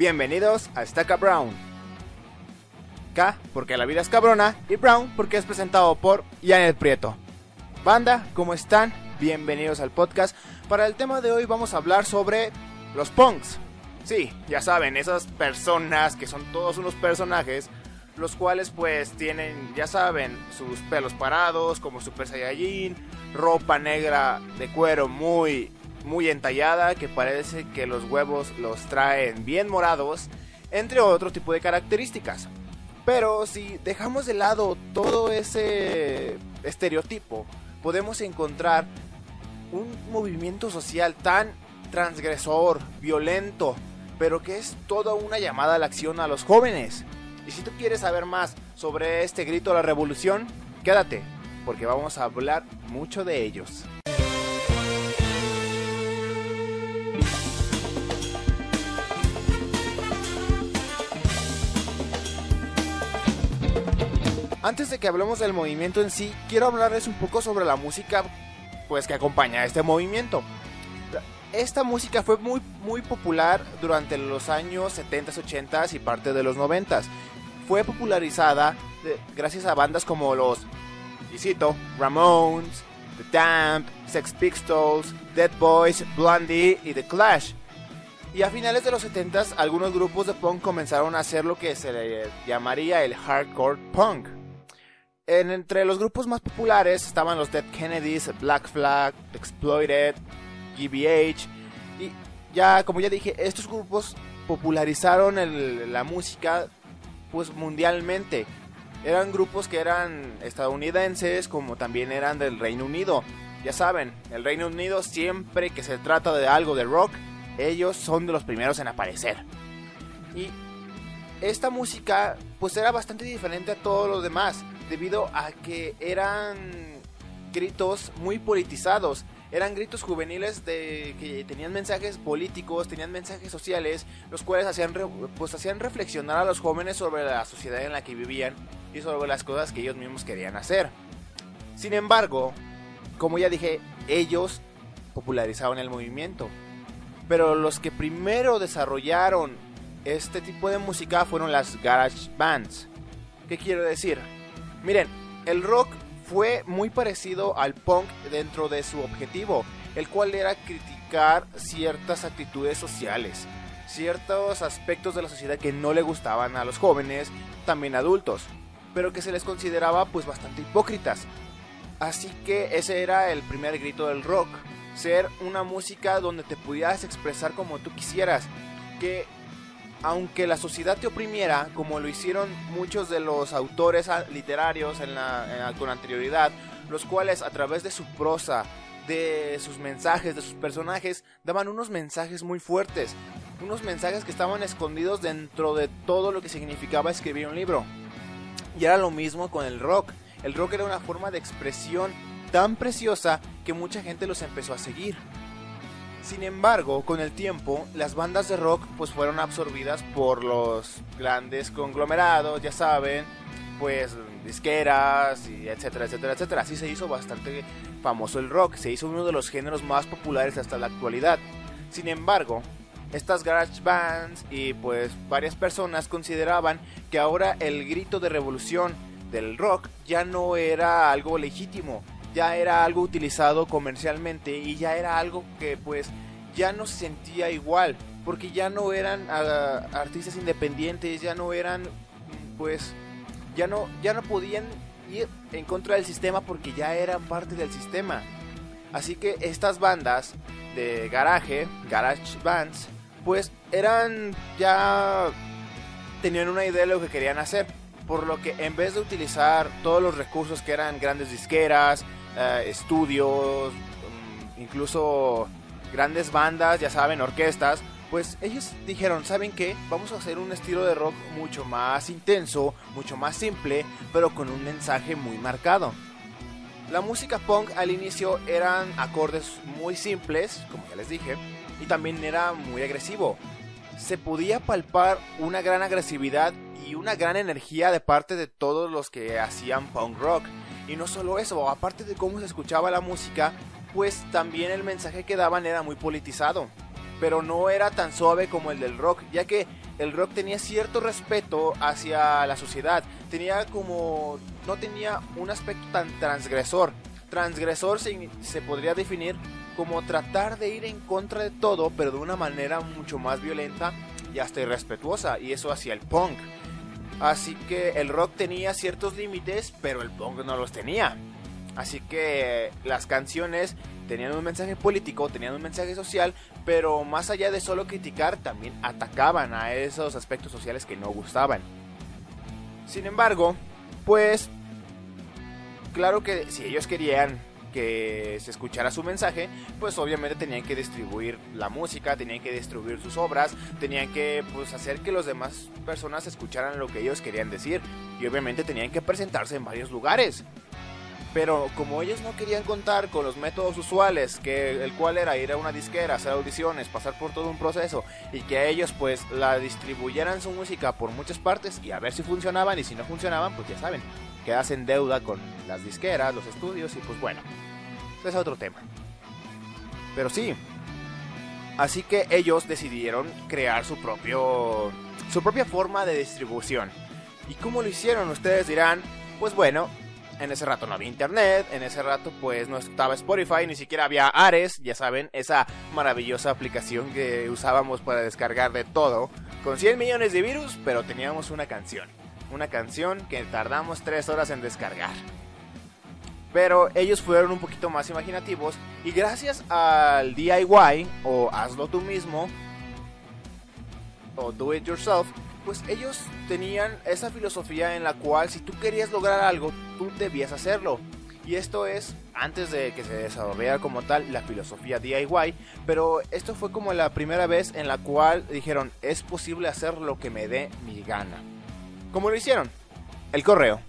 Bienvenidos a Stacka Brown. K porque la vida es cabrona y Brown porque es presentado por Janet Prieto. Banda, ¿cómo están? Bienvenidos al podcast. Para el tema de hoy vamos a hablar sobre los punks. Sí, ya saben, esas personas que son todos unos personajes, los cuales pues tienen, ya saben, sus pelos parados como Super Saiyajin, ropa negra de cuero muy muy entallada que parece que los huevos los traen bien morados, entre otro tipo de características. Pero si dejamos de lado todo ese estereotipo, podemos encontrar un movimiento social tan transgresor, violento, pero que es toda una llamada a la acción a los jóvenes. Y si tú quieres saber más sobre este grito a la revolución, quédate, porque vamos a hablar mucho de ellos. Antes de que hablemos del movimiento en sí, quiero hablarles un poco sobre la música pues que acompaña a este movimiento. Esta música fue muy muy popular durante los años 70s, 80s y parte de los 90s. Fue popularizada gracias a bandas como los y Ramones, The Damned, Sex Pistols, Dead Boys, Blondie y The Clash. Y a finales de los 70s, algunos grupos de punk comenzaron a hacer lo que se le llamaría el hardcore punk entre los grupos más populares estaban los Dead Kennedys, Black Flag, Exploited, GBH. Y ya, como ya dije, estos grupos popularizaron la música pues mundialmente. Eran grupos que eran estadounidenses como también eran del Reino Unido. Ya saben, el Reino Unido siempre que se trata de algo de rock, ellos son de los primeros en aparecer. Y esta música pues era bastante diferente a todos los demás debido a que eran gritos muy politizados. Eran gritos juveniles de que tenían mensajes políticos, tenían mensajes sociales, los cuales hacían, pues, hacían reflexionar a los jóvenes sobre la sociedad en la que vivían y sobre las cosas que ellos mismos querían hacer. Sin embargo, como ya dije, ellos popularizaron el movimiento. Pero los que primero desarrollaron este tipo de música fueron las garage bands. ¿Qué quiero decir? Miren, el rock fue muy parecido al punk dentro de su objetivo, el cual era criticar ciertas actitudes sociales, ciertos aspectos de la sociedad que no le gustaban a los jóvenes, también adultos, pero que se les consideraba pues bastante hipócritas. Así que ese era el primer grito del rock, ser una música donde te pudieras expresar como tú quisieras, que aunque la sociedad te oprimiera, como lo hicieron muchos de los autores literarios en la, con anterioridad, los cuales a través de su prosa, de sus mensajes, de sus personajes, daban unos mensajes muy fuertes, unos mensajes que estaban escondidos dentro de todo lo que significaba escribir un libro. Y era lo mismo con el rock. El rock era una forma de expresión tan preciosa que mucha gente los empezó a seguir. Sin embargo, con el tiempo, las bandas de rock pues fueron absorbidas por los grandes conglomerados, ya saben, pues disqueras y etcétera, etcétera, etcétera. Así se hizo bastante famoso el rock, se hizo uno de los géneros más populares hasta la actualidad. Sin embargo, estas garage bands y pues varias personas consideraban que ahora el grito de revolución del rock ya no era algo legítimo, ya era algo utilizado comercialmente y ya era algo que pues ya no se sentía igual, porque ya no eran ah, artistas independientes, ya no eran pues ya no ya no podían ir en contra del sistema porque ya eran parte del sistema. Así que estas bandas de garaje, garage bands, pues eran ya tenían una idea de lo que querían hacer, por lo que en vez de utilizar todos los recursos que eran grandes disqueras, eh, estudios, mm, incluso grandes bandas, ya saben, orquestas, pues ellos dijeron, ¿saben qué? Vamos a hacer un estilo de rock mucho más intenso, mucho más simple, pero con un mensaje muy marcado. La música punk al inicio eran acordes muy simples, como ya les dije, y también era muy agresivo. Se podía palpar una gran agresividad y una gran energía de parte de todos los que hacían punk rock. Y no solo eso, aparte de cómo se escuchaba la música, pues también el mensaje que daban era muy politizado. pero no era tan suave como el del rock, ya que el rock tenía cierto respeto hacia la sociedad, tenía como no tenía un aspecto tan transgresor. Transgresor se, se podría definir como tratar de ir en contra de todo, pero de una manera mucho más violenta y hasta irrespetuosa, y eso hacia el punk. Así que el rock tenía ciertos límites, pero el punk no los tenía. Así que las canciones tenían un mensaje político, tenían un mensaje social, pero más allá de solo criticar, también atacaban a esos aspectos sociales que no gustaban. Sin embargo, pues, claro que si ellos querían que se escuchara su mensaje, pues obviamente tenían que distribuir la música, tenían que distribuir sus obras, tenían que pues hacer que las demás personas escucharan lo que ellos querían decir y obviamente tenían que presentarse en varios lugares. Pero como ellos no querían contar con los métodos usuales, que el cual era ir a una disquera, hacer audiciones, pasar por todo un proceso y que ellos pues la distribuyeran su música por muchas partes y a ver si funcionaban y si no funcionaban, pues ya saben, quedas en deuda con las disqueras, los estudios y pues bueno, ese es otro tema. Pero sí, así que ellos decidieron crear su propio su propia forma de distribución. ¿Y cómo lo hicieron? Ustedes dirán, pues bueno, en ese rato no había internet, en ese rato pues no estaba Spotify, ni siquiera había Ares, ya saben, esa maravillosa aplicación que usábamos para descargar de todo, con 100 millones de virus, pero teníamos una canción. Una canción que tardamos 3 horas en descargar. Pero ellos fueron un poquito más imaginativos y gracias al DIY o hazlo tú mismo o do it yourself, pues ellos tenían esa filosofía en la cual si tú querías lograr algo, tú debías hacerlo. Y esto es antes de que se desarrollara como tal la filosofía DIY, pero esto fue como la primera vez en la cual dijeron, es posible hacer lo que me dé mi gana. ¿Cómo lo hicieron? El correo.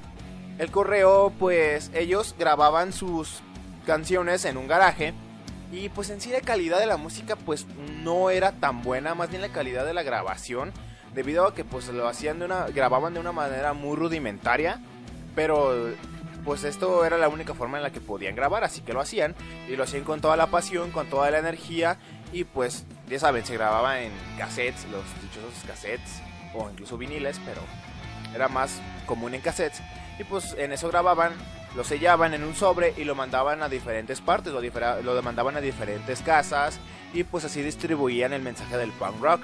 El correo, pues ellos grababan sus canciones en un garaje y pues en sí la calidad de la música pues no era tan buena, más bien la calidad de la grabación debido a que pues lo hacían de una grababan de una manera muy rudimentaria, pero pues esto era la única forma en la que podían grabar, así que lo hacían y lo hacían con toda la pasión, con toda la energía y pues ya saben, se grababa en cassettes, los dichosos cassettes o incluso viniles, pero era más común en cassettes y pues en eso grababan, lo sellaban en un sobre y lo mandaban a diferentes partes, lo, lo demandaban a diferentes casas y pues así distribuían el mensaje del punk rock.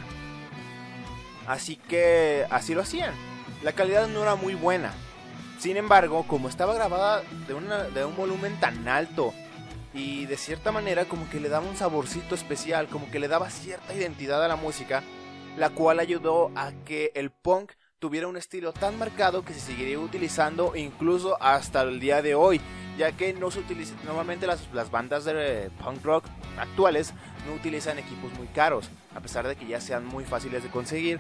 Así que así lo hacían. La calidad no era muy buena. Sin embargo, como estaba grabada de, de un volumen tan alto y de cierta manera como que le daba un saborcito especial, como que le daba cierta identidad a la música, la cual ayudó a que el punk tuviera un estilo tan marcado que se seguiría utilizando incluso hasta el día de hoy, ya que no se utiliza, normalmente las, las bandas de punk rock actuales no utilizan equipos muy caros, a pesar de que ya sean muy fáciles de conseguir,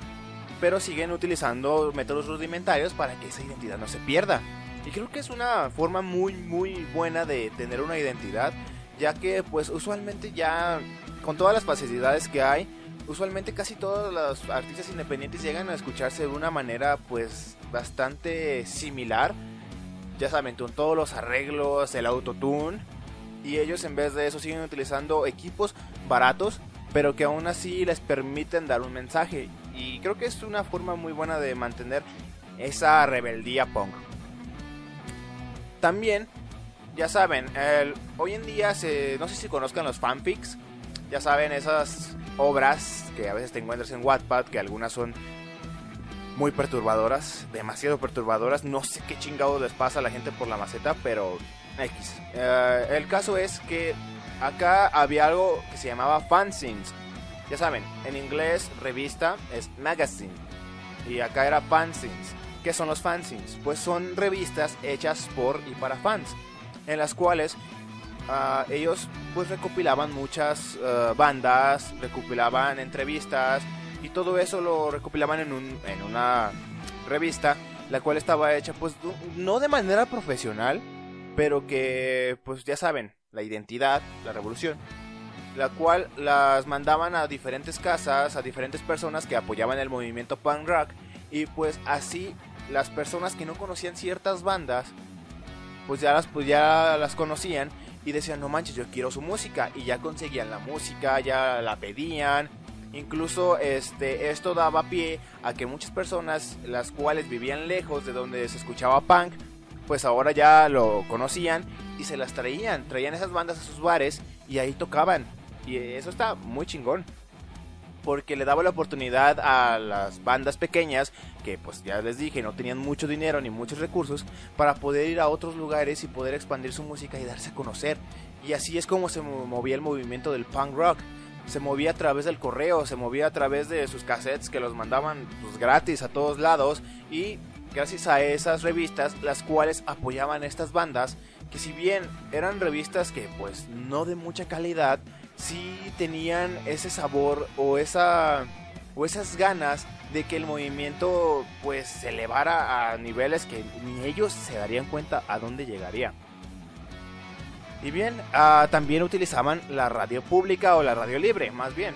pero siguen utilizando métodos rudimentarios para que esa identidad no se pierda. Y creo que es una forma muy muy buena de tener una identidad, ya que pues usualmente ya con todas las facilidades que hay, usualmente casi todos los artistas independientes llegan a escucharse de una manera pues bastante similar. Ya saben, con todos los arreglos, el autotune. Y ellos en vez de eso siguen utilizando equipos baratos, pero que aún así les permiten dar un mensaje. Y creo que es una forma muy buena de mantener esa rebeldía punk. También, ya saben, hoy en día se, no sé si conozcan los fanfics. Ya saben, esas obras que a veces te encuentras en Wattpad, que algunas son muy perturbadoras, demasiado perturbadoras. No sé qué chingado les pasa a la gente por la maceta, pero X. Eh, el caso es que acá había algo que se llamaba fanzines. Ya saben, en inglés revista es magazine y acá era fanzines. ¿Qué son los fanzines? Pues son revistas hechas por y para fans, en las cuales Ah, ellos pues recopilaban muchas ah, bandas, recopilaban entrevistas y todo eso lo recopilaban en, un, en una revista, la cual estaba hecha pues no de manera profesional, pero que pues ya saben, la identidad, la revolución, la cual las mandaban a diferentes casas, a diferentes personas que apoyaban el movimiento punk rock y pues así las personas que no conocían ciertas bandas pues ya las, pues ya las conocían y decían, no manches, yo quiero su música. Y ya conseguían la música, ya la pedían. Incluso este, esto daba pie a que muchas personas, las cuales vivían lejos de donde se escuchaba punk, pues ahora ya lo conocían y se las traían. Traían esas bandas a sus bares y ahí tocaban. Y eso está muy chingón porque le daba la oportunidad a las bandas pequeñas, que pues ya les dije, no tenían mucho dinero ni muchos recursos, para poder ir a otros lugares y poder expandir su música y darse a conocer. Y así es como se movía el movimiento del punk rock. Se movía a través del correo, se movía a través de sus cassettes que los mandaban pues, gratis a todos lados y gracias a esas revistas las cuales apoyaban estas bandas que si bien eran revistas que pues no de mucha calidad sí tenían ese sabor o esa o esas ganas de que el movimiento pues se elevara a niveles que ni ellos se darían cuenta a dónde llegaría. Y bien, ah, también utilizaban la radio pública o la radio libre, más bien.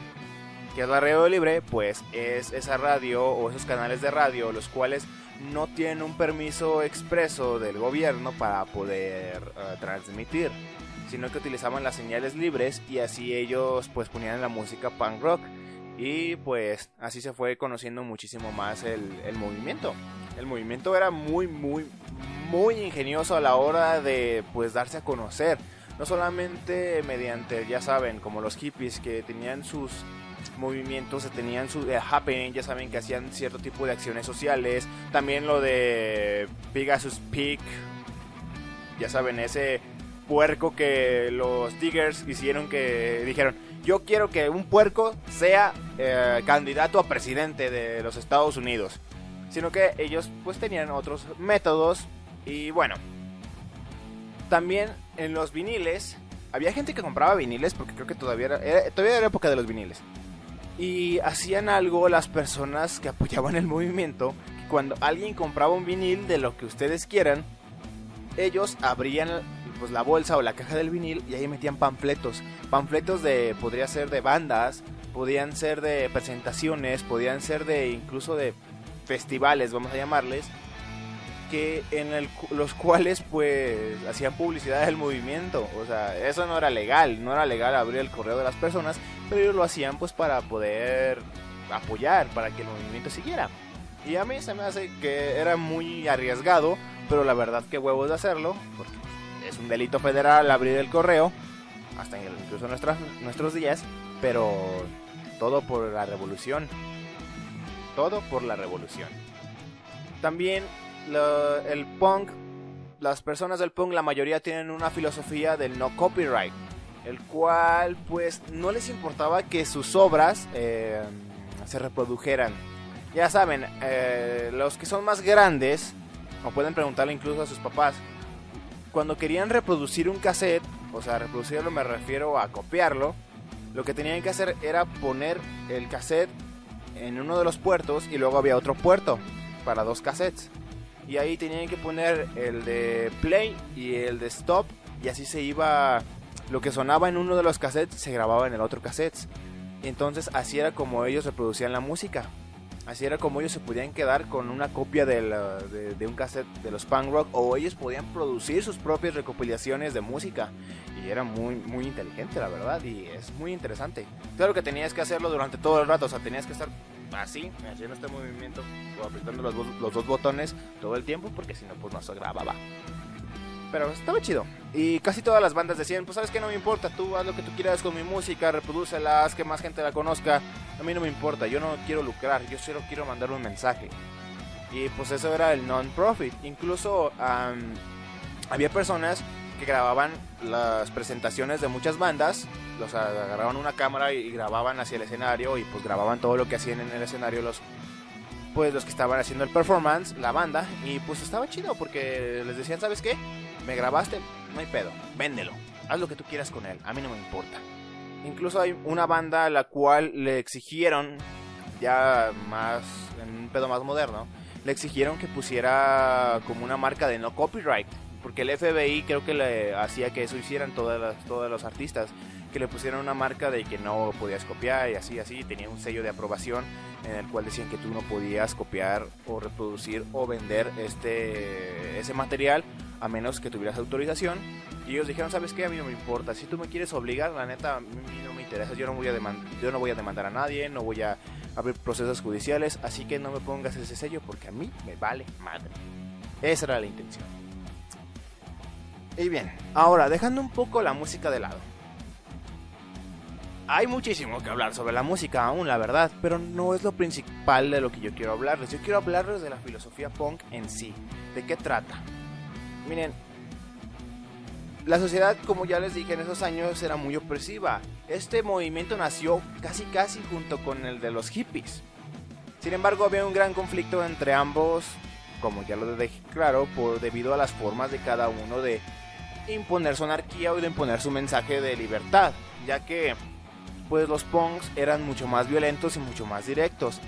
¿Qué es la radio libre? Pues es esa radio o esos canales de radio los cuales no tienen un permiso expreso del gobierno para poder ah, transmitir sino que utilizaban las señales libres y así ellos pues ponían la música punk rock. Y pues así se fue conociendo muchísimo más el, movimiento. El movimiento era muy muy muy ingenioso a la hora de pues darse a conocer, no solamente mediante ya saben como los hippies que tenían sus movimientos, tenían su eh, happening, ya saben que hacían cierto tipo de acciones sociales, también lo de Pegasus Peak, ya saben, ese puerco que los Diggers hicieron que dijeron, yo quiero que un puerco sea eh, candidato a presidente de los Estados Unidos. Sino que ellos pues tenían otros métodos y bueno. También en los viniles, había gente que compraba viniles porque creo que todavía era, todavía era época de los viniles. Y hacían algo las personas que apoyaban el movimiento, que cuando alguien compraba un vinil de lo que ustedes quieran, ellos abrían pues la bolsa o la caja del vinil y ahí metían panfletos. Panfletos de, podría ser de bandas, podían ser de presentaciones, podían ser de incluso de festivales, vamos a llamarles, que en el, los cuales pues hacían publicidad del movimiento. O sea, eso no era legal, no era legal abrir el correo de las personas, pero ellos lo hacían pues para poder apoyar, para que el movimiento siguiera. Y a mí se me hace que era muy arriesgado, pero la verdad que huevos de hacerlo, porque es un delito federal abrir el correo, hasta incluso nuestras, nuestros días, pero todo por la revolución. Todo por la revolución. También el punk, las personas del punk, la mayoría tienen una filosofía del no copyright, el cual pues no les importaba que sus obras eh, se reprodujeran. Ya saben, eh, los que son más grandes, o pueden preguntarle incluso a sus papás, cuando querían reproducir un cassette, o sea, reproducirlo me refiero a copiarlo, lo que tenían que hacer era poner el cassette en uno de los puertos y luego había otro puerto para dos cassettes. Y ahí tenían que poner el de play y el de stop y así se iba lo que sonaba en uno de los cassettes se grababa en el otro cassette. Entonces así era como ellos reproducían la música. Así era como ellos se podían quedar con una copia de, de, un cassette de los punk rock o ellos podían producir sus propias recopilaciones de música. Y era muy, muy inteligente, la verdad, y es muy interesante. Claro que tenías que hacerlo durante todo el rato, o sea, tenías que estar así, haciendo este movimiento, o apretando los, los dos botones todo el tiempo, porque si no, pues no se grababa. Pero estaba chido. Y casi todas las bandas decían, pues sabes que no me importa, tú haz lo que tú quieras con mi música, reprodúcela, haz que más gente la conozca. A mí no me importa, yo no quiero lucrar, yo solo quiero mandar un mensaje. Y pues eso era el non-profit. Incluso había personas que grababan las presentaciones de muchas bandas, los agarraban una cámara y grababan hacia el escenario y pues grababan todo lo que hacían en el escenario los pues los que estaban haciendo el performance, la banda, y pues estaba chido porque les decían, ¿sabes qué? Me grabaste, no hay pedo, véndelo, haz lo que tú quieras con él, a mí no me importa. Incluso hay una banda a la cual le exigieron, ya más, en un pedo más moderno, le exigieron que pusiera como una marca de no copyright, porque el FBI creo que le hacía que eso hicieran todas las, todos los artistas, que le pusieran una marca de que no podías copiar y así, así, tenía un sello de aprobación en el cual decían que tú no podías copiar o reproducir o vender este ese material a menos que tuvieras autorización Y ellos dijeron, ¿sabes qué? A mí no me importa. Si tú me quieres obligar, la neta, a mí no me interesa. Yo no voy a, yo no voy a demandar a nadie, no voy a abrir procesos judiciales, así que no me pongas ese sello porque a mí me vale madre. Esa era la intención. Y bien, ahora dejando un poco la música de lado. Hay muchísimo que hablar sobre la música aún, la verdad, pero no es lo principal de lo que yo quiero hablarles. Yo quiero hablarles de la filosofía punk en sí. ¿De qué trata? Miren, la sociedad, como ya les dije en esos años, era muy opresiva. Este movimiento nació casi casi junto con el de los hippies. Sin embargo, había un gran conflicto entre ambos, como ya lo dejé claro, por debido a las formas de cada uno de imponer su anarquía o de imponer su mensaje de libertad, ya que pues los punks eran mucho más violentos y mucho más directos.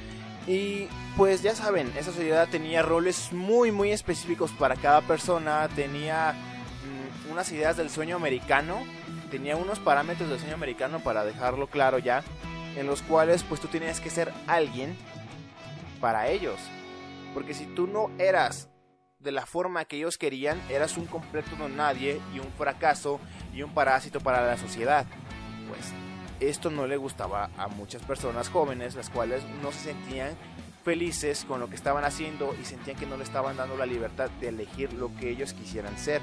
Y pues ya saben, esa sociedad tenía roles muy muy específicos para cada persona, tenía mm, unas ideas del sueño americano, tenía unos parámetros del sueño americano para dejarlo claro ya, en los cuales pues tú tenías que ser alguien para ellos. Porque si tú no eras de la forma que ellos querían, eras un completo no nadie y un fracaso y un parásito para la sociedad. Pues esto no le gustaba a muchas personas jóvenes, las cuales no se sentían felices con lo que estaban haciendo y sentían que no le estaban dando la libertad de elegir lo que ellos quisieran ser.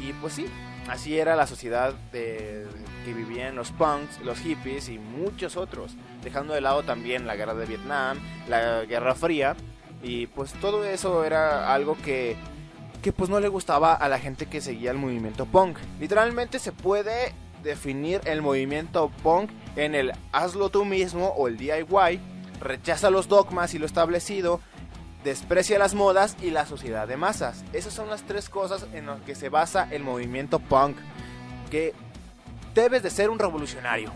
Y pues sí, así era la sociedad de, que vivían los punks, los hippies y muchos otros, dejando de lado también la guerra de Vietnam, la Guerra Fría, y pues todo eso era algo que, que pues no le gustaba a la gente que seguía el movimiento punk. Literalmente se puede definir el movimiento punk en el hazlo tú mismo o el DIY, rechaza los dogmas y lo establecido, desprecia las modas y la sociedad de masas. Esas son las tres cosas en las que se basa el movimiento punk, que debes de ser un revolucionario.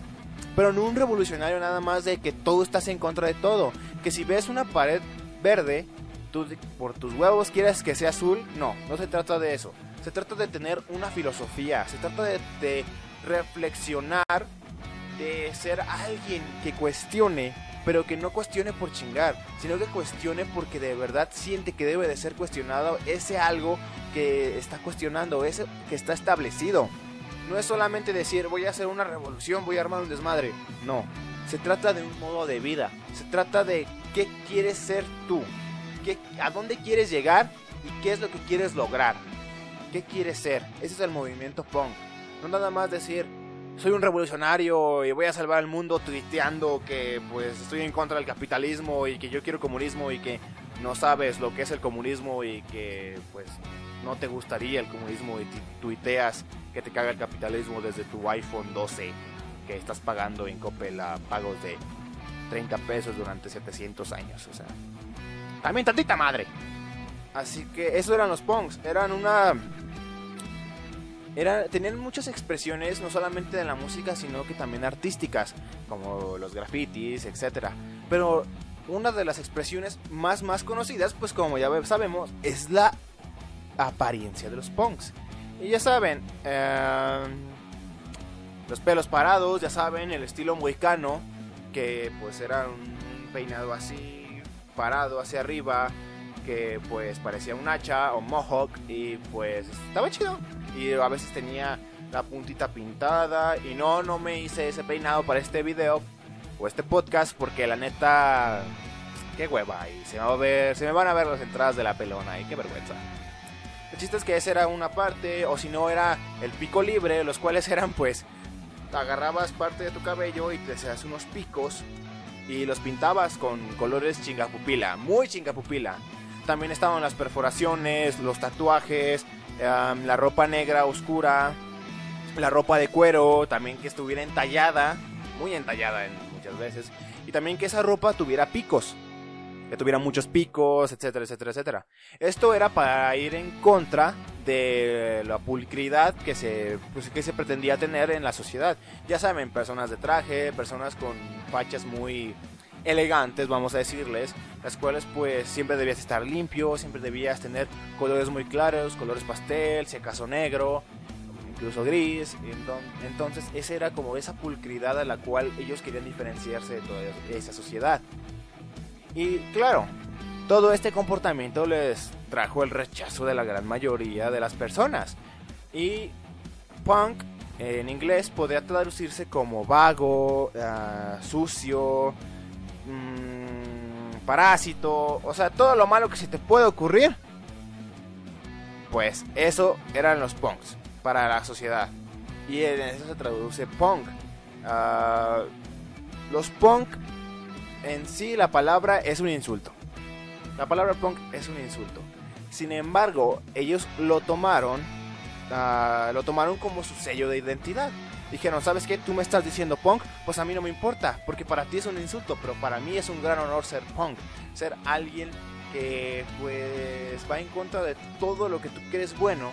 Pero no un revolucionario nada más de que todo estás en contra de todo. Que si ves una pared verde, tú por tus huevos quieres que sea azul. No, no se trata de eso. Se trata de tener una filosofía. Se trata de, de reflexionar, de ser alguien que cuestione, pero que no cuestione por chingar, sino que cuestione porque de verdad siente que debe de ser cuestionado ese algo que está cuestionando, ese que está establecido. No es solamente decir voy a hacer una revolución, voy a armar un desmadre. No, se trata de un modo de vida. Se trata de qué quieres ser tú, qué, a dónde quieres llegar y qué es lo que quieres lograr. ¿Qué quieres ser? Ese es el movimiento punk. No nada más decir, soy un revolucionario y voy a salvar el mundo tuiteando que pues estoy en contra del capitalismo y que yo quiero comunismo y que no sabes lo que es el comunismo y que pues no te gustaría el comunismo y tuiteas que te caga el capitalismo desde tu iPhone 12 que estás pagando en Coppel a pagos de 30 pesos durante 700 años, o sea, también tantita madre. Así que eso eran los punks, eran una era, tenían muchas expresiones, no solamente de la música, sino que también artísticas, como los grafitis, etc. Pero una de las expresiones más, más conocidas, pues como ya sabemos, es la apariencia de los punks. Y ya saben, em, los pelos parados, ya saben, el estilo mohicano, que pues era un peinado así, parado hacia arriba, que pues parecía un hacha o mohawk y pues estaba chido. Y a veces tenía la puntita pintada y no, no me hice ese peinado para este video o este podcast porque la neta, qué hueva y se, va a ver, se me van a ver las entradas de la pelona y qué vergüenza. El chiste es que esa era una parte o si no era el pico libre, los cuales eran pues agarrabas parte de tu cabello y te hacías unos picos y los pintabas con colores chingapupila, muy chingapupila. También estaban las perforaciones, los tatuajes, la ropa negra oscura, la ropa de cuero, también que estuviera entallada, muy entallada en muchas veces, y también que esa ropa tuviera picos, que tuviera muchos picos, etcétera, etcétera, etcétera. Esto era para ir en contra de la pulcridad que se, pues, que se pretendía tener en la sociedad. Ya saben, personas de traje, personas con fachas muy elegantes, vamos a decirles, las cuales pues siempre debías estar limpio, siempre debías tener colores muy claros, colores pastel, si acaso negro, incluso gris, entonces esa era como esa pulcridad a la cual ellos querían diferenciarse de toda esa sociedad. Y claro, todo este comportamiento les trajo el rechazo de la gran mayoría de las personas. Y punk en inglés podría traducirse como vago, ah, sucio, mm, parásito, o sea, todo lo malo que se te puede ocurrir. Pues eso eran los punks para la sociedad. Y en eso se traduce punk. Ah, los punk en sí la palabra es un insulto. La palabra punk es un insulto. Sin embargo, ellos lo tomaron Ah, lo tomaron como su sello de identidad. Dijeron, ¿sabes qué? Tú me estás diciendo punk, pues a mí no me importa, porque para ti es un insulto, pero para mí es un gran honor ser punk, ser alguien que pues va en contra de todo lo que tú crees bueno,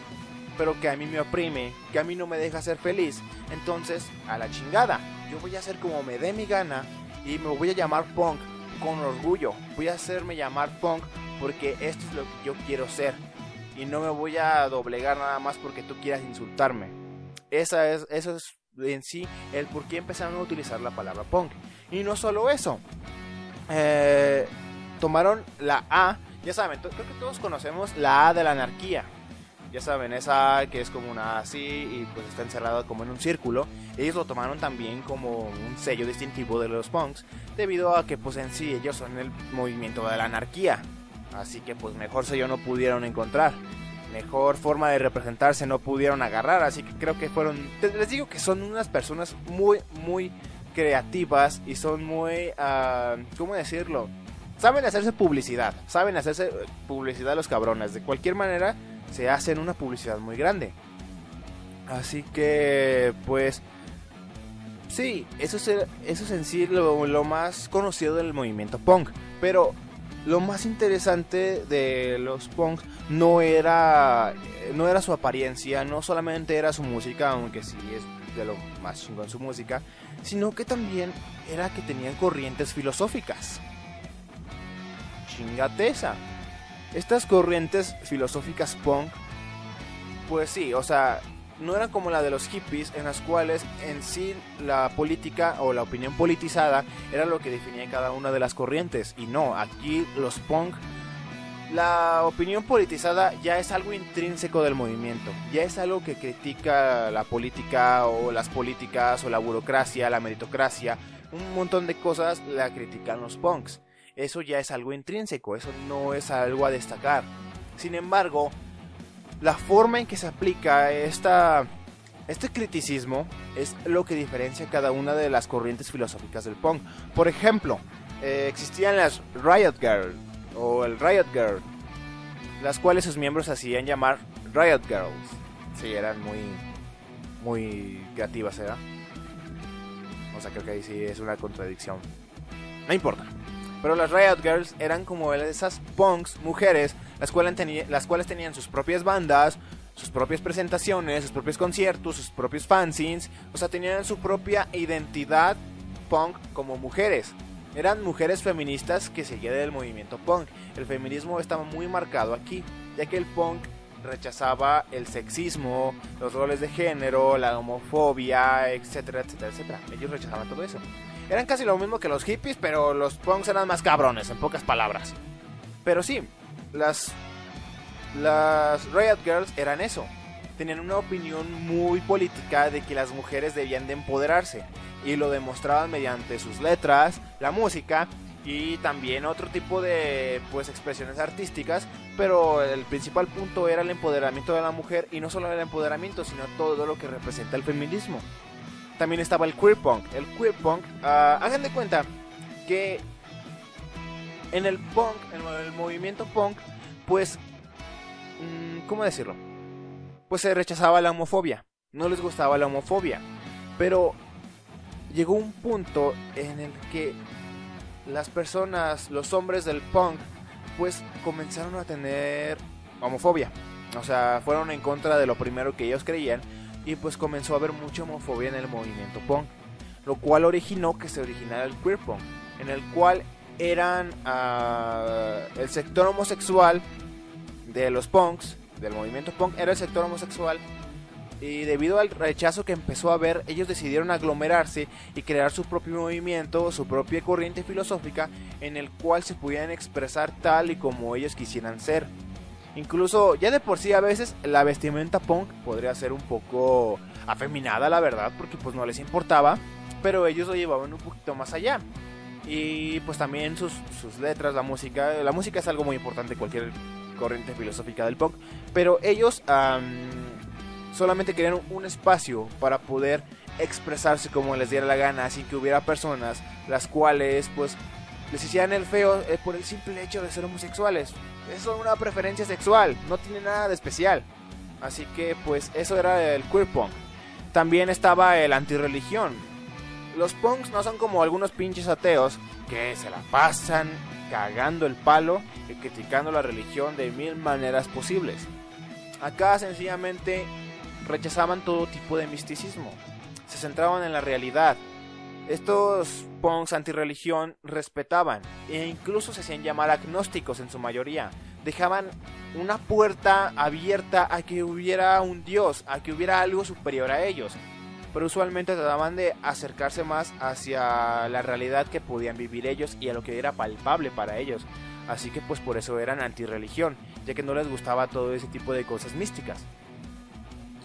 pero que a mí me oprime, que a mí no me deja ser feliz. Entonces, a la chingada, yo voy a hacer como me dé mi gana y me voy a llamar punk con orgullo. Voy a hacerme llamar punk porque esto es lo que yo quiero ser y no me voy a doblegar nada más porque tú quieras insultarme. Esa es, eso es en sí el por qué empezaron a utilizar la palabra punk. Y no solo eso, eh, tomaron la A, ya saben, creo que todos conocemos la A de la anarquía. Ya saben, esa que es como una A así y pues está encerrada como en un círculo. Ellos lo tomaron también como un sello distintivo de los punks, debido a que pues en sí ellos son el movimiento de la anarquía. Así que pues mejor sello no pudieron encontrar. Mejor forma de representarse no pudieron agarrar. Así que creo que fueron... Les digo que son unas personas muy, muy creativas y son muy... Uh, ¿Cómo decirlo? Saben hacerse publicidad. Saben hacerse publicidad los cabrones. De cualquier manera se hacen una publicidad muy grande. Así que pues... Sí, eso es, eso es en sí lo más conocido del movimiento punk. Pero lo más interesante de los punks no era no era su apariencia, no solamente era su música, aunque sí es de lo más chingón su música, sino que también era que tenían corrientes filosóficas. Chingateza. Estas corrientes filosóficas punk, pues sí, o sea, no eran como la de los hippies, en las cuales en sí la política o la opinión politizada era lo que definía cada una de las corrientes. Y no, aquí los punk, la opinión politizada ya es algo intrínseco del movimiento, ya es algo que critica la política o las políticas o la burocracia, la meritocracia, un montón de cosas la critican los punks. Eso ya es algo intrínseco, eso no es algo a destacar. Sin embargo, la forma en que se aplica esta, este criticismo es lo que diferencia cada una de las corrientes filosóficas del punk. Por ejemplo, eh, existían las Riot Girl o el Riot Girl, las cuales sus miembros hacían llamar Riot Girls. Sí, eran muy, muy creativas, ¿verdad? O sea, creo que ahí sí es una contradicción. No importa. Pero las Riot Girls eran como esas punks, mujeres, las cuales, las cuales tenían sus propias bandas, sus propias presentaciones, sus propios conciertos, sus propios fanzines, o sea, tenían su propia identidad punk como mujeres. Eran mujeres feministas que seguían del movimiento punk. El feminismo estaba muy marcado aquí, ya que el punk rechazaba el sexismo, los roles de género, la homofobia, etcétera, etcétera, etcétera. Ellos rechazaban todo eso. Eran casi lo mismo que los hippies, pero los punks eran más cabrones, en pocas palabras. Pero sí, las, las Riot Girls eran eso. Tenían una opinión muy política de que las mujeres debían de empoderarse. Y lo demostraban mediante sus letras, la música y también otro tipo de pues expresiones artísticas, pero el principal punto era el empoderamiento de la mujer y no solo el empoderamiento, sino todo lo que representa el feminismo. También estaba el queer punk. El queer punk, uh, hagan de cuenta que en el punk, en el movimiento punk, pues, mm, ¿cómo decirlo? Pues se rechazaba la homofobia, no les gustaba la homofobia, pero llegó un punto en el que las personas, los hombres del punk, pues comenzaron a tener homofobia. O sea, fueron en contra de lo primero que ellos creían y pues comenzó a haber mucha homofobia en el movimiento punk, lo cual originó que se originara el queer punk, en el cual eran uh, el sector homosexual de los punks, del movimiento punk, era el sector homosexual. Y debido al rechazo que empezó a haber, ellos decidieron aglomerarse y crear su propio movimiento, su propia corriente filosófica, en el cual se pudieran expresar tal y como ellos quisieran ser. Incluso ya de por sí a veces la vestimenta punk podría ser un poco afeminada, la verdad, porque pues no les importaba, pero ellos lo llevaban un poquito más allá. Y pues también sus, sus letras, la música, la música es algo muy importante en cualquier corriente filosófica del punk, pero ellos solamente querían un espacio para poder expresarse como les diera la gana, sin que hubiera personas las cuales pues les hicieran el feo eh, por el simple hecho de ser homosexuales. Es una preferencia sexual, no tiene nada de especial. Así que pues eso era el queer punk. También estaba el antirreligión. Los punks no son como algunos pinches ateos que se la pasan cagando el palo y criticando la religión de mil maneras posibles. Acá sencillamente rechazaban todo tipo de misticismo. Se centraban en la realidad, estos punks antirreligión respetaban e incluso se hacían llamar agnósticos en su mayoría. Dejaban una puerta abierta a que hubiera un dios, a que hubiera algo superior a ellos. Pero usualmente trataban de acercarse más hacia la realidad que podían vivir ellos y a lo que era palpable para ellos. Así que pues por eso eran antirreligión, ya que no les gustaba todo ese tipo de cosas místicas.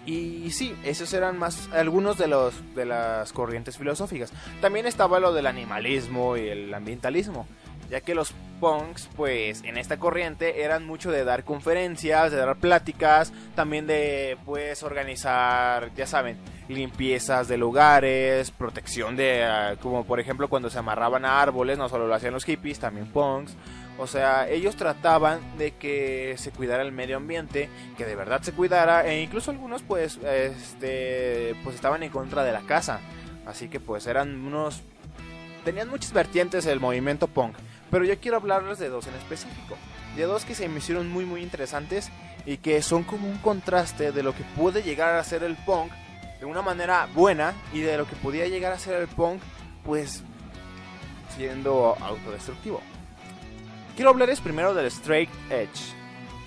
Y sí, esos eran más algunos de los de las corrientes filosóficas. También estaba lo del animalismo y el ambientalismo, ya que los punks, pues en esta corriente eran mucho de dar conferencias, de dar pláticas, también de pues organizar, ya saben, limpiezas de lugares, protección de ah, como por ejemplo cuando se amarraban a árboles, no solo lo hacían los hippies, también punks o sea, ellos trataban de que se cuidara el medio ambiente, que de verdad se cuidara, e incluso algunos pues, este, pues estaban en contra de la casa. Así que pues eran unos... Tenían muchas vertientes el movimiento punk, pero yo quiero hablarles de dos en específico. De dos que se me hicieron muy muy interesantes y que son como un contraste de lo que puede llegar a ser el punk de una manera buena y de lo que podía llegar a ser el punk pues siendo autodestructivo. Quiero hablarles primero del Straight Edge.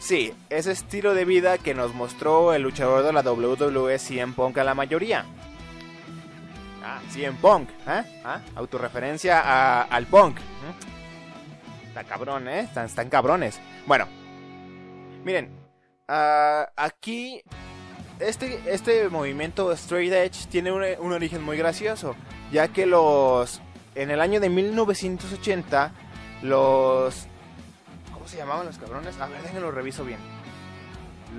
Sí, ese estilo de vida que nos mostró el luchador de la WWE CM Punk a la mayoría. Ah, CM Punk, ¿eh? ¿Ah? Autorreferencia al punk. Está cabrón, ¿eh? Están, están cabrones. Bueno, miren, ah, aquí este, este movimiento Straight Edge tiene un, origen muy gracioso, ya que los en el año de 1980 los se llamaban los cabrones? A ver, déjenlo reviso bien.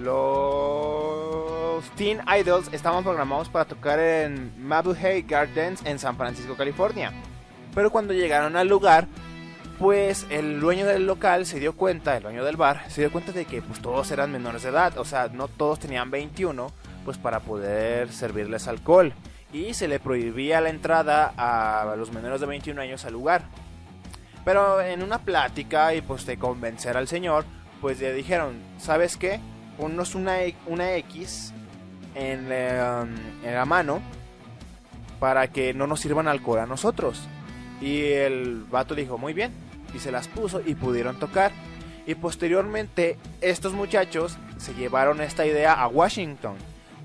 Los Teen Idols estaban programados para tocar en Mabuhay Gardens en San Francisco, California. Pero cuando llegaron al lugar, pues el dueño del local se dio cuenta, el dueño del bar, se dio cuenta de que pues todos eran menores de edad, o sea, no todos tenían 21, pues para poder servirles alcohol. Y se le prohibía la entrada a los menores de 21 años al lugar. Pero en una plática y pues de convencer al señor, pues le dijeron, ¿sabes qué? Ponnos una, e, una X en, um, en la mano para que no nos sirvan alcohol a nosotros. Y el vato dijo, muy bien. Y se las puso y pudieron tocar. Y posteriormente estos muchachos se llevaron esta idea a Washington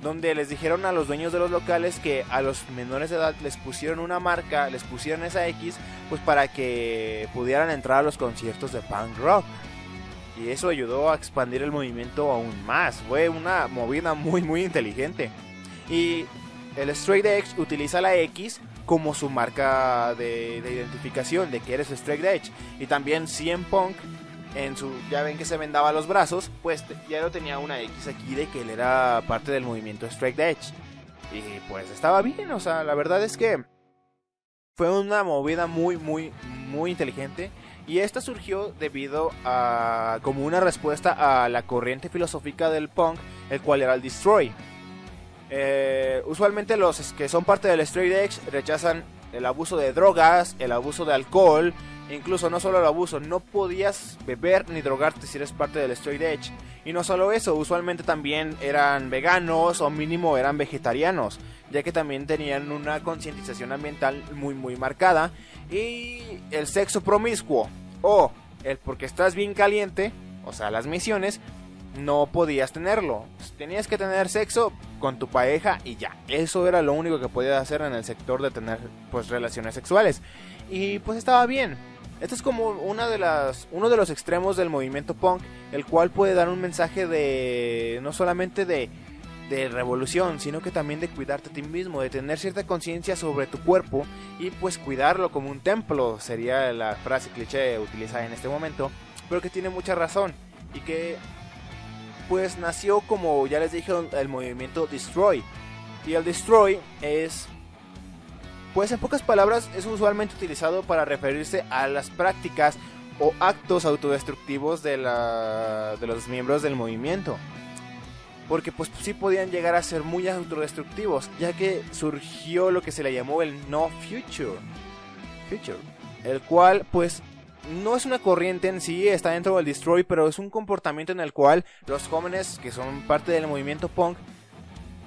donde les dijeron a los dueños de los locales que a los menores de edad les pusieron una marca, les pusieron esa X, pues para que pudieran entrar a los conciertos de punk rock. Y eso ayudó a expandir el movimiento aún más. Fue una movida muy muy inteligente. Y el Straight Edge utiliza la X como su marca de, identificación de que eres Straight Edge. Y también CM Punk en su ya ven que se vendaba los brazos, pues ya lo tenía una X aquí de que él era parte del movimiento Strike Edge. Y pues estaba bien, o sea, la verdad es que fue una movida muy muy muy inteligente y esta surgió debido a como una respuesta a la corriente filosófica del punk, el cual era el destroy. Eh, usualmente los que son parte del straight edge rechazan el abuso de drogas, el abuso de alcohol, Incluso no solo el abuso, no podías beber ni drogarte si eres parte del straight edge. Y no solo eso, usualmente también eran veganos o mínimo eran vegetarianos, ya que también tenían una concientización ambiental muy muy marcada. Y el sexo promiscuo o el porque estás bien caliente, o sea, las misiones, no podías tenerlo. Tenías que tener sexo con tu pareja y ya. Eso era lo único que podías hacer en el sector de tener pues relaciones sexuales. Y pues estaba bien Esto es como una de las, uno de los extremos del movimiento punk, el cual puede dar un mensaje de no solamente de, de revolución, sino que también de cuidarte a ti mismo, de tener cierta conciencia sobre tu cuerpo y pues cuidarlo como un templo, sería la frase cliché utilizada en este momento, pero que tiene mucha razón y que pues nació como ya les dije el movimiento Destroy. Y el Destroy es pues en pocas palabras es usualmente utilizado para referirse a las prácticas o actos autodestructivos de, la, de los miembros del movimiento. Porque pues sí podían llegar a ser muy autodestructivos, ya que surgió lo que se le llamó el No Future. Future. El cual pues no es una corriente en sí, está dentro del Destroy, pero es un comportamiento en el cual los jóvenes que son parte del movimiento punk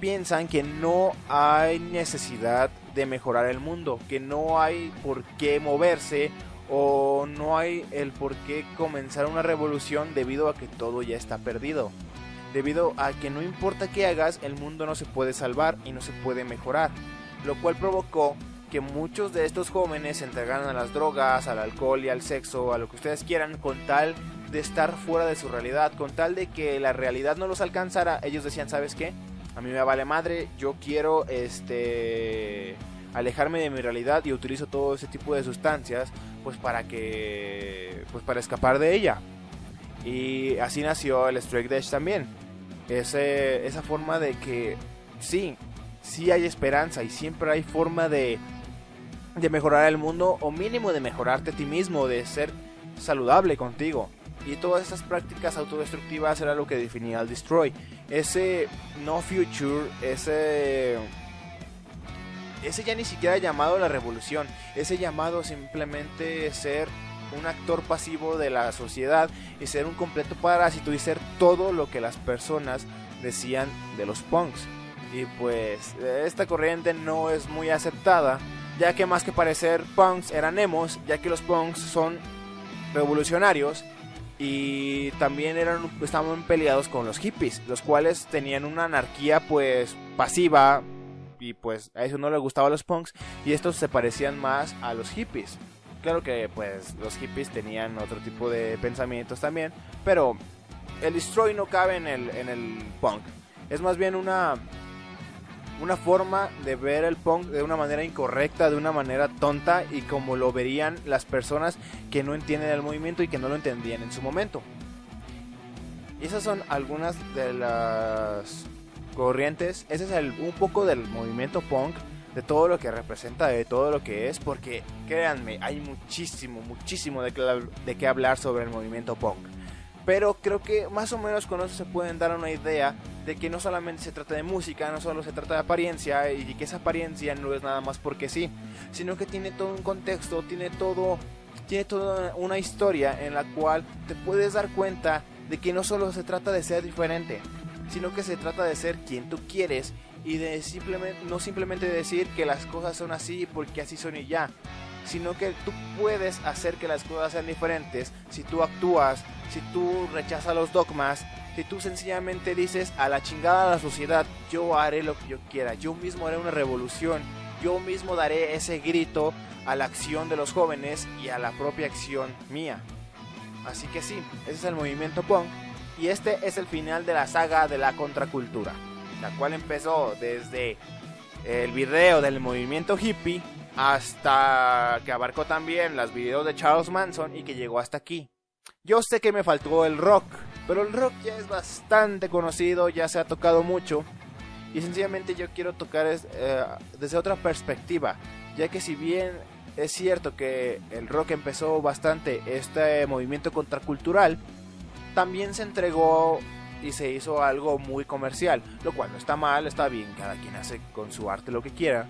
piensan que no hay necesidad de mejorar el mundo, que no hay por qué moverse o no hay el por qué comenzar una revolución debido a que todo ya está perdido. Debido a que no importa qué hagas, el mundo no se puede salvar y no se puede mejorar. Lo cual provocó que muchos de estos jóvenes se entregaran a las drogas, al alcohol y al sexo, a lo que ustedes quieran, con tal de estar fuera de su realidad, con tal de que la realidad no los alcanzara, ellos decían, ¿sabes qué? A mí me vale madre, yo quiero este alejarme de mi realidad y utilizo todo ese tipo de sustancias pues para que pues para escapar de ella. Y así nació el Strike Dash también. Ese, esa forma de que sí, sí hay esperanza y siempre hay forma de, de mejorar el mundo o mínimo de mejorarte a ti mismo, de ser saludable contigo. Y todas estas prácticas autodestructivas era lo que definía el Destroy. Ese no future, ese ese ya ni siquiera llamado la revolución, ese llamado simplemente ser un actor pasivo de la sociedad y ser un completo parásito y ser todo lo que las personas decían de los punks. Y pues esta corriente no es muy aceptada, ya que más que parecer punks eran emos, ya que los punks son revolucionarios y también eran estaban peleados con los hippies, los cuales tenían una anarquía pues pasiva y pues a eso no le gustaba a los punks y estos se parecían más a los hippies. Claro que pues los hippies tenían otro tipo de pensamientos también, pero el destroy no cabe en el en el punk. Es más bien una una forma de ver el punk de una manera incorrecta, de una manera tonta y como lo verían las personas que no entienden el movimiento y que no lo entendían en su momento. Esas son algunas de las corrientes. Ese es el, un poco del movimiento punk, de todo lo que representa, de todo lo que es, porque créanme, hay muchísimo, muchísimo de, de qué hablar sobre el movimiento punk. Pero creo que más o menos con eso se pueden dar una idea de que no solamente se trata de música, no solo se trata de apariencia y que esa apariencia no es nada más porque sí, sino que tiene todo un contexto, tiene todo tiene toda una historia en la cual te puedes dar cuenta de que no solo se trata de ser diferente, sino que se trata de ser quien tú quieres y de simplemente no simplemente decir que las cosas son así porque así son y ya, sino que tú puedes hacer que las cosas sean diferentes si tú actúas, si tú rechazas los dogmas, si tú sencillamente dices a la chingada de la sociedad, yo haré lo que yo quiera, yo mismo haré una revolución, yo mismo daré ese grito a la acción de los jóvenes y a la propia acción mía. Así que sí, ese es el movimiento punk y este es el final de la saga de la contracultura, la cual empezó desde el video del movimiento hippie hasta que abarcó también los videos de Charles Manson y que llegó hasta aquí. Yo sé que me faltó el rock, pero el rock ya es bastante conocido, ya se ha tocado mucho. Y sencillamente yo quiero tocar eh, desde otra perspectiva, ya que si bien es cierto que el rock empezó bastante este movimiento contracultural, también se entregó y se hizo algo muy comercial, lo cual no está mal, está bien, cada quien hace con su arte lo que quiera,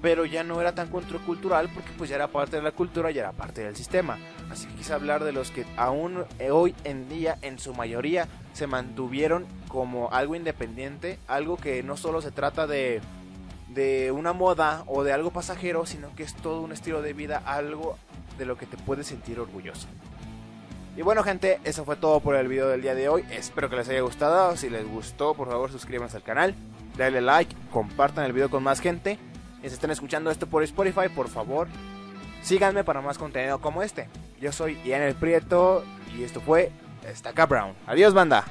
pero ya no era tan contracultural porque pues ya era parte de la cultura, ya era parte del sistema. Así que quise hablar de los que aún hoy en día en su mayoría se mantuvieron como algo independiente, algo que no solo se trata de de una moda o de algo pasajero, sino que es todo un estilo de vida, algo de lo que te puedes sentir orgulloso. Y bueno gente, eso fue todo por el video del día de hoy. Espero que les haya gustado. Si les gustó, por favor suscríbanse al canal. Dale like, compartan el video con más gente. Y si están escuchando esto por Spotify, por favor, síganme para más contenido como este. Yo soy Ian el Prieto y esto fue Estaca Brown. Adiós, banda.